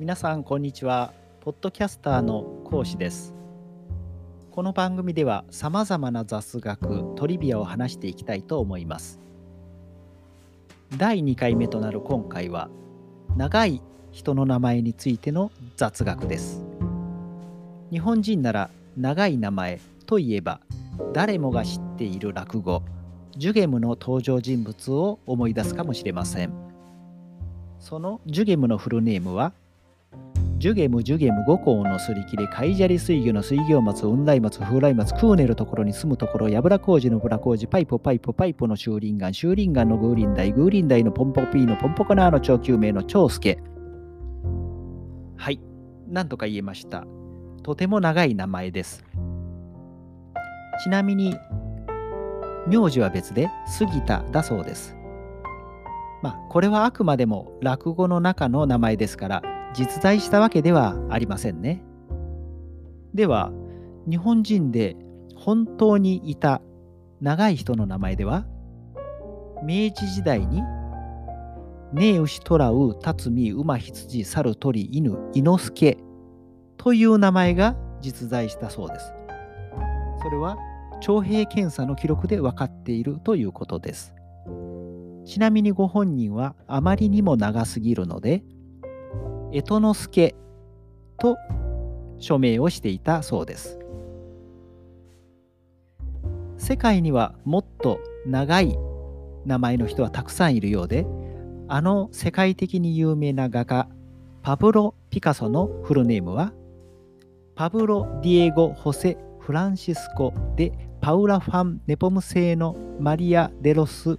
皆さんこんにちは。ポッドキャスターの講師です。この番組ではさまざまな雑学トリビアを話していきたいと思います。第2回目となる今回は長い人の名前についての雑学です。日本人なら長い名前といえば誰もが知っている落語ジュゲムの登場人物を思い出すかもしれません。そのジュゲムのフルネームはジュゲムジュゲム五行のすり切れ海砂利水魚の水魚松雲来松風来松クーネルところに住むところやぶら工事のぶら工事パイプパイプパイプの修林岩修林岩のグーリンダイグーリンダイのポンポピーのポンポコナーの長久名の長介はいなんとか言えましたとても長い名前ですちなみに名字は別で杉田だそうですまあこれはあくまでも落語の中の名前ですから実在したわけではありませんね。では日本人で本当にいた長い人の名前では明治時代にネウシトラウタツミ馬羊猿鳥犬猪之助という名前が実在したそうです。それは徴兵検査の記録で分かっているということです。ちなみにご本人はあまりにも長すぎるので江戸之助と署名をしていたそうです。世界にはもっと長い名前の人はたくさんいるようで、あの世界的に有名な画家、パブロ・ピカソのフルネームは、パブロ・ディエゴ・ホセ・フランシスコ・でパウラ・ファン・ネポム製のマリア・デロス・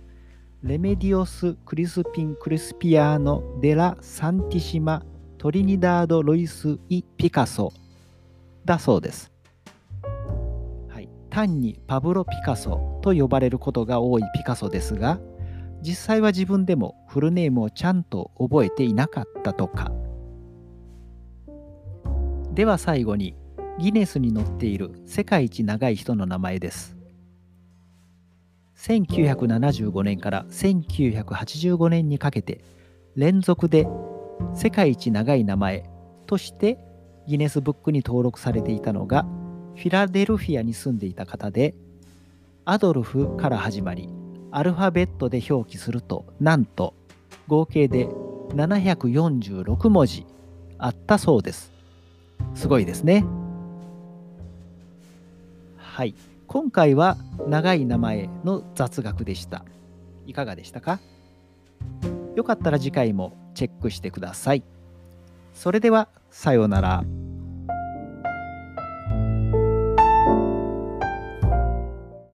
レメディオス・クリスピン・クリスピアーノ・デラ・サンティシマ・トリニダード・ロイス・イ・ピカソだそうです。はい、単にパブロ・ピカソと呼ばれることが多いピカソですが、実際は自分でもフルネームをちゃんと覚えていなかったとか。では最後にギネスに載っている世界一長い人の名前です。1975年から1985年にかけて連続で世界一長い名前としてギネスブックに登録されていたのがフィラデルフィアに住んでいた方でアドルフから始まりアルファベットで表記するとなんと合計で746文字あったそうです。すごいですね。はい。今回は長い名前の雑学でした。いかがでしたか？よかったら次回もチェックしてください。それではさようなら。